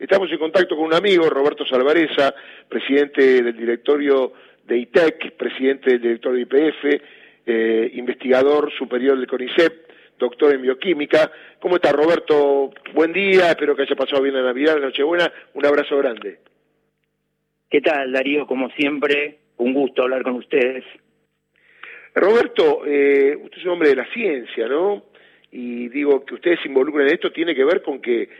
Estamos en contacto con un amigo, Roberto Salvareza, presidente del directorio de ITEC, presidente del directorio de IPF, eh, investigador superior del CONICET, doctor en bioquímica. ¿Cómo está Roberto? Buen día, espero que haya pasado bien la Navidad, la Nochebuena. Un abrazo grande. ¿Qué tal, Darío? Como siempre, un gusto hablar con ustedes. Roberto, eh, usted es un hombre de la ciencia, ¿no? Y digo que ustedes se involucran en esto, tiene que ver con que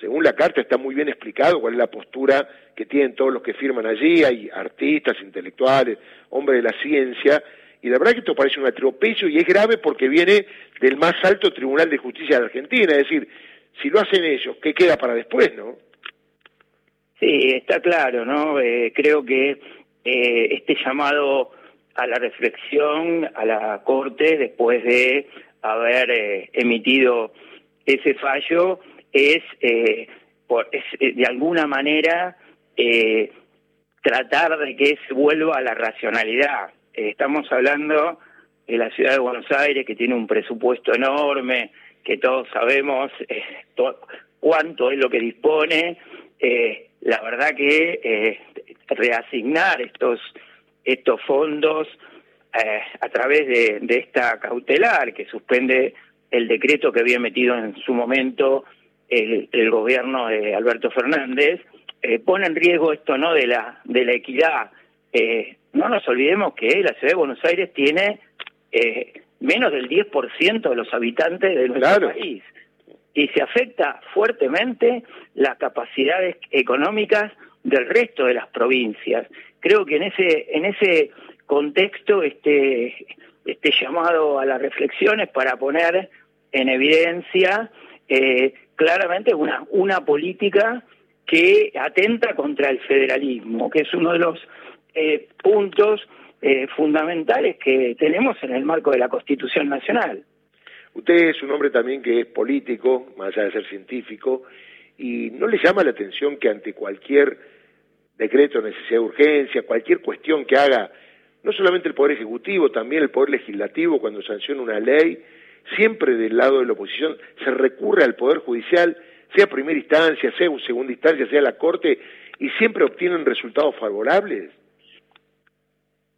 según la carta está muy bien explicado cuál es la postura que tienen todos los que firman allí, hay artistas, intelectuales, hombres de la ciencia, y la verdad que esto parece un atropello y es grave porque viene del más alto Tribunal de Justicia de Argentina, es decir, si lo hacen ellos, ¿qué queda para después, no? Sí, está claro, ¿no? Eh, creo que eh, este llamado a la reflexión a la Corte después de haber eh, emitido ese fallo es, eh, eh, de alguna manera eh, tratar de que se vuelva a la racionalidad. estamos hablando de la ciudad de Buenos Aires que tiene un presupuesto enorme, que todos sabemos cuánto es lo que dispone. la verdad que reasignar estos estos fondos a través de, de esta cautelar que suspende el decreto que había metido en su momento el, gobierno de Alberto Fernández, eh, pone en riesgo esto no de la de la equidad. Eh, no nos olvidemos que la ciudad de Buenos Aires tiene eh, menos del 10% de los habitantes de nuestro país y se afecta fuertemente las capacidades económicas del resto de las provincias. Creo que en ese en ese contexto este este llamado a las reflexiones para poner en evidencia eh, claramente una, una política que atenta contra el federalismo, que es uno de los eh, puntos eh, fundamentales que tenemos en el marco de la Constitución Nacional. Usted es un hombre también que es político, más allá de ser científico, y no le llama la atención que ante cualquier decreto de necesidad de urgencia, cualquier cuestión que haga no solamente el Poder Ejecutivo, también el Poder Legislativo cuando sanciona una ley, siempre del lado de la oposición se recurre al Poder Judicial, sea primera instancia, sea segunda instancia, sea la Corte, y siempre obtienen resultados favorables?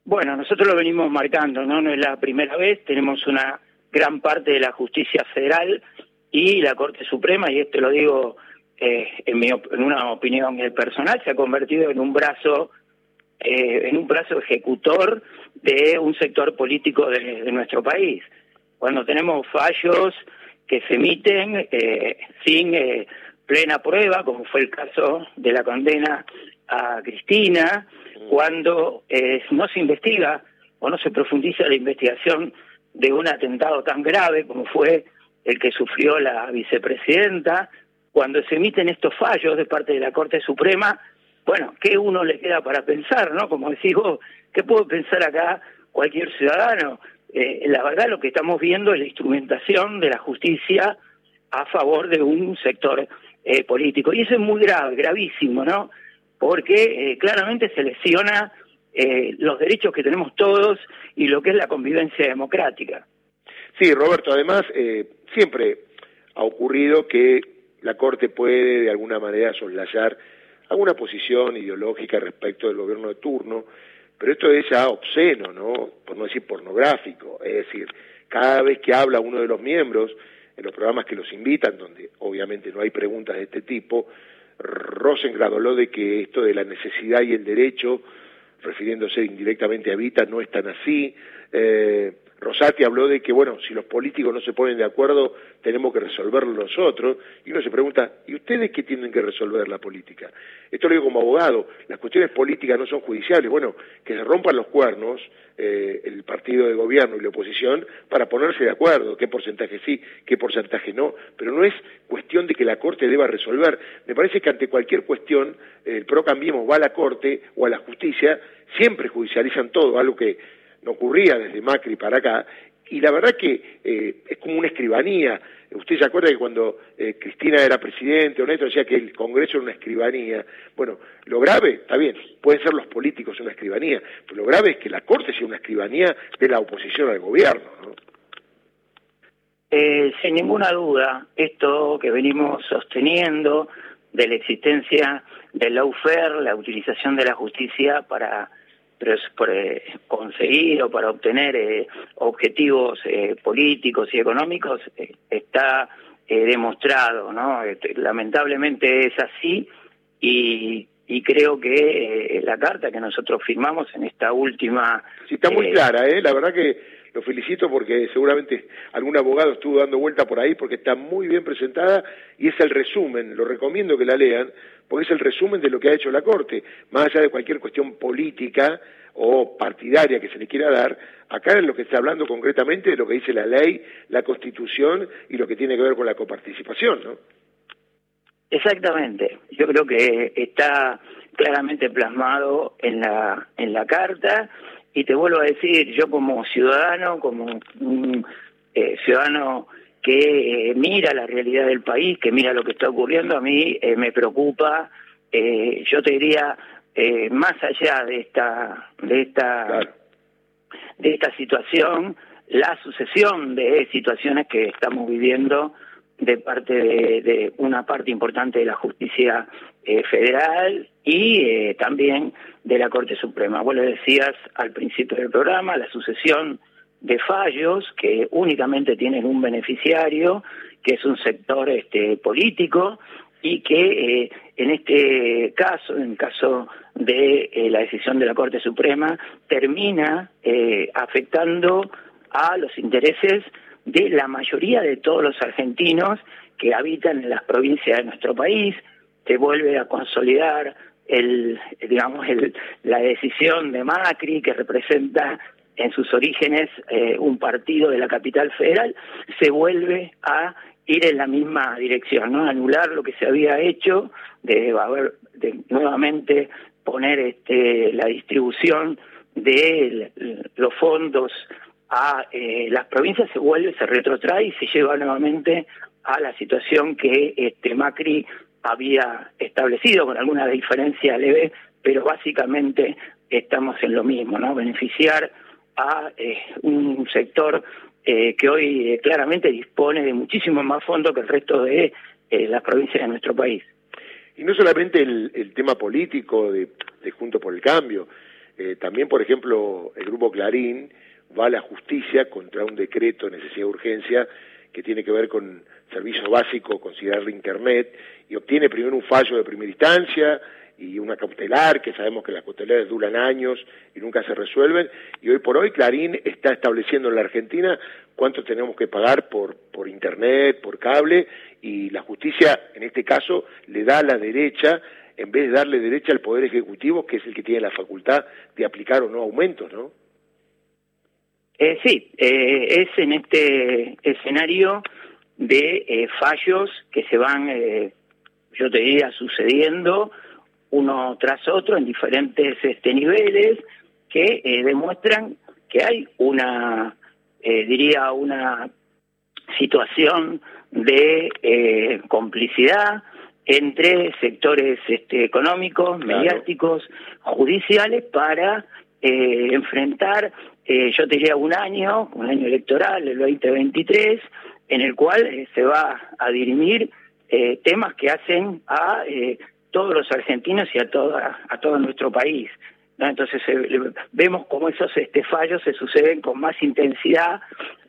Bueno, nosotros lo venimos marcando, ¿no? No es la primera vez, tenemos una gran parte de la justicia federal y la Corte Suprema, y esto lo digo eh, en, mi, en una opinión personal, se ha convertido en un brazo eh, en un brazo ejecutor de un sector político de nuestro país cuando tenemos fallos que se emiten eh, sin eh, plena prueba, como fue el caso de la condena a Cristina, cuando eh, no se investiga o no se profundiza la investigación de un atentado tan grave como fue el que sufrió la vicepresidenta, cuando se emiten estos fallos de parte de la Corte Suprema, bueno, ¿qué uno le queda para pensar, no? Como decís vos, ¿qué puedo pensar acá cualquier ciudadano? Eh, la verdad lo que estamos viendo es la instrumentación de la justicia a favor de un sector eh, político. Y eso es muy grave, gravísimo, ¿no? Porque eh, claramente se lesiona los derechos que tenemos todos y lo que es la convivencia democrática. Sí, Roberto, además siempre ha ocurrido que la Corte puede de alguna manera soslayar alguna posición ideológica respecto del gobierno de turno, pero esto es ya obsceno, ¿no? Por no decir pornográfico. Es decir, cada vez que habla uno de los miembros, en los programas que los invitan, donde obviamente no hay preguntas de este tipo, Rosengrad habló de que esto de la necesidad y el derecho, refiriéndose indirectamente a Vita, no es tan así. Eh, Rosati habló de que, bueno, si los políticos no se ponen de acuerdo, tenemos que resolverlo nosotros. Y uno se pregunta, ¿y ustedes qué tienen que resolver la política? Esto lo digo como abogado, las cuestiones políticas no son judiciales. Bueno, que se rompan los cuernos eh, el partido de gobierno y la oposición para ponerse de acuerdo, qué porcentaje sí, qué porcentaje no. Pero no es cuestión de que la Corte deba resolver. Me parece que ante cualquier cuestión, el PRO Cambiemos va a la Corte o a la justicia, siempre judicializan todo, algo que ocurría desde Macri para acá, y la verdad que eh, es como una escribanía. Usted se acuerda que cuando eh, Cristina era presidente, Honesto decía que el Congreso era una escribanía. Bueno, lo grave, está bien, pueden ser los políticos una escribanía, pero lo grave es que la Corte sea una escribanía de la oposición al gobierno. ¿no? Eh, sin ninguna duda, esto que venimos sosteniendo de la existencia del lawfare, la utilización de la justicia para eh, conseguir o para obtener eh, objetivos eh, políticos y económicos está demostrado, ¿no? Este, lamentablemente es así y, y creo que la carta que nosotros firmamos en esta última... Sí, está muy clara, ¿eh? La verdad que lo felicito porque seguramente algún abogado estuvo dando vuelta por ahí porque está muy bien presentada y es el resumen, lo recomiendo que la lean, porque es el resumen de lo que ha hecho la Corte, más allá de cualquier cuestión política o partidaria que se le quiera dar, acá es lo que está hablando concretamente de lo que dice la ley, la Constitución y lo que tiene que ver con la coparticipación, ¿no? Exactamente, yo creo que está claramente plasmado en la en la carta y te vuelvo a decir, yo como ciudadano, como un eh, ciudadano que eh, mira la realidad del país, que mira lo que está ocurriendo, a mí eh, me preocupa, yo te diría, más allá de esta, de esta, de esta situación, la sucesión de situaciones que estamos viviendo de parte de, una parte importante de la justicia eh, federal y eh, también de la Corte Suprema. Vos lo decías al principio del programa, la sucesión de fallos que únicamente tienen un beneficiario, que es un sector este, político, y que eh, en este caso, en el caso de la decisión de la Corte Suprema, termina afectando a los intereses de la mayoría de todos los argentinos que habitan en las provincias de nuestro país, se vuelve a consolidar el, digamos, el, la decisión de Macri que representa en sus orígenes eh, un partido de la capital federal, se vuelve a ir en la misma dirección, ¿no? Anular lo que se había hecho, de, haber, de nuevamente poner este, la distribución de los fondos a eh, las provincias se vuelve, se retrotrae y se lleva nuevamente a la situación que este Macri había establecido con alguna diferencia leve, pero básicamente estamos en lo mismo, ¿no? Beneficiar a eh, un sector eh, que hoy claramente dispone de muchísimo más fondos que el resto de las provincias de nuestro país. Y no solamente el, tema político de, de Junto por el Cambio, también, por ejemplo, el Grupo Clarín va a la justicia contra un decreto de necesidad de urgencia que tiene que ver con servicio básico, considerar Internet, y obtiene primero un fallo de primera instancia y una cautelar, que sabemos que las cautelares duran años y nunca se resuelven, y hoy por hoy Clarín está estableciendo en la Argentina cuánto tenemos que pagar por, por Internet, por cable, y la justicia, en este caso, le da la derecha, en vez de darle derecha al Poder Ejecutivo, que es el que tiene la facultad de aplicar o no aumentos, ¿no? Eh, sí, eh, es en este escenario de eh, fallos que se van, eh, yo te diría, sucediendo uno tras otro en diferentes este, niveles que demuestran que hay una, diría, una situación de complicidad entre sectores este, económicos, mediáticos, judiciales para enfrentar eh, yo te diría un año, un año electoral, el 2023, en el cual eh, se va a dirimir eh, temas que hacen a todos los argentinos y a, toda, a todo nuestro país. Entonces vemos cómo esos este, fallos se suceden con más intensidad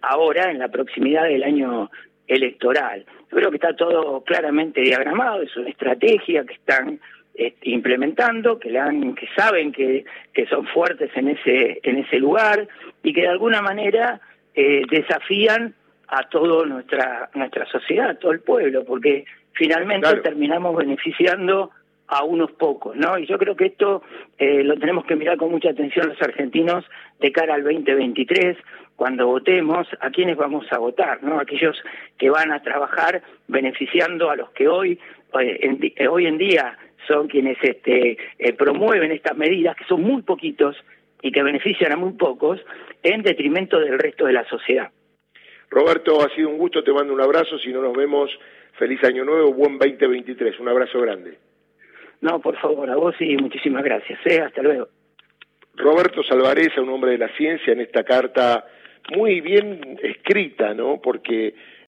ahora en la proximidad del año electoral. Creo que está todo claramente diagramado, es una estrategia que están implementando, que, le han, que saben que, que son fuertes en ese, en ese lugar y que de alguna manera eh, desafían a toda nuestra, nuestra sociedad, a todo el pueblo, porque finalmente terminamos beneficiando a unos pocos, ¿no? Y yo creo que esto eh, lo tenemos que mirar con mucha atención los argentinos de cara al 2023, cuando votemos, a quiénes vamos a votar, ¿no? Aquellos que van a trabajar beneficiando a los que hoy, eh, hoy en día son quienes este, eh, promueven estas medidas, que son muy poquitos y que benefician a muy pocos, en detrimento del resto de la sociedad. Roberto, ha sido un gusto, te mando un abrazo, si no nos vemos, feliz año nuevo, buen 2023, un abrazo grande. No, por favor, a vos y muchísimas gracias, ¿eh? hasta luego. Roberto Salvareza, un hombre de la ciencia, en esta carta muy bien escrita, ¿no? Porque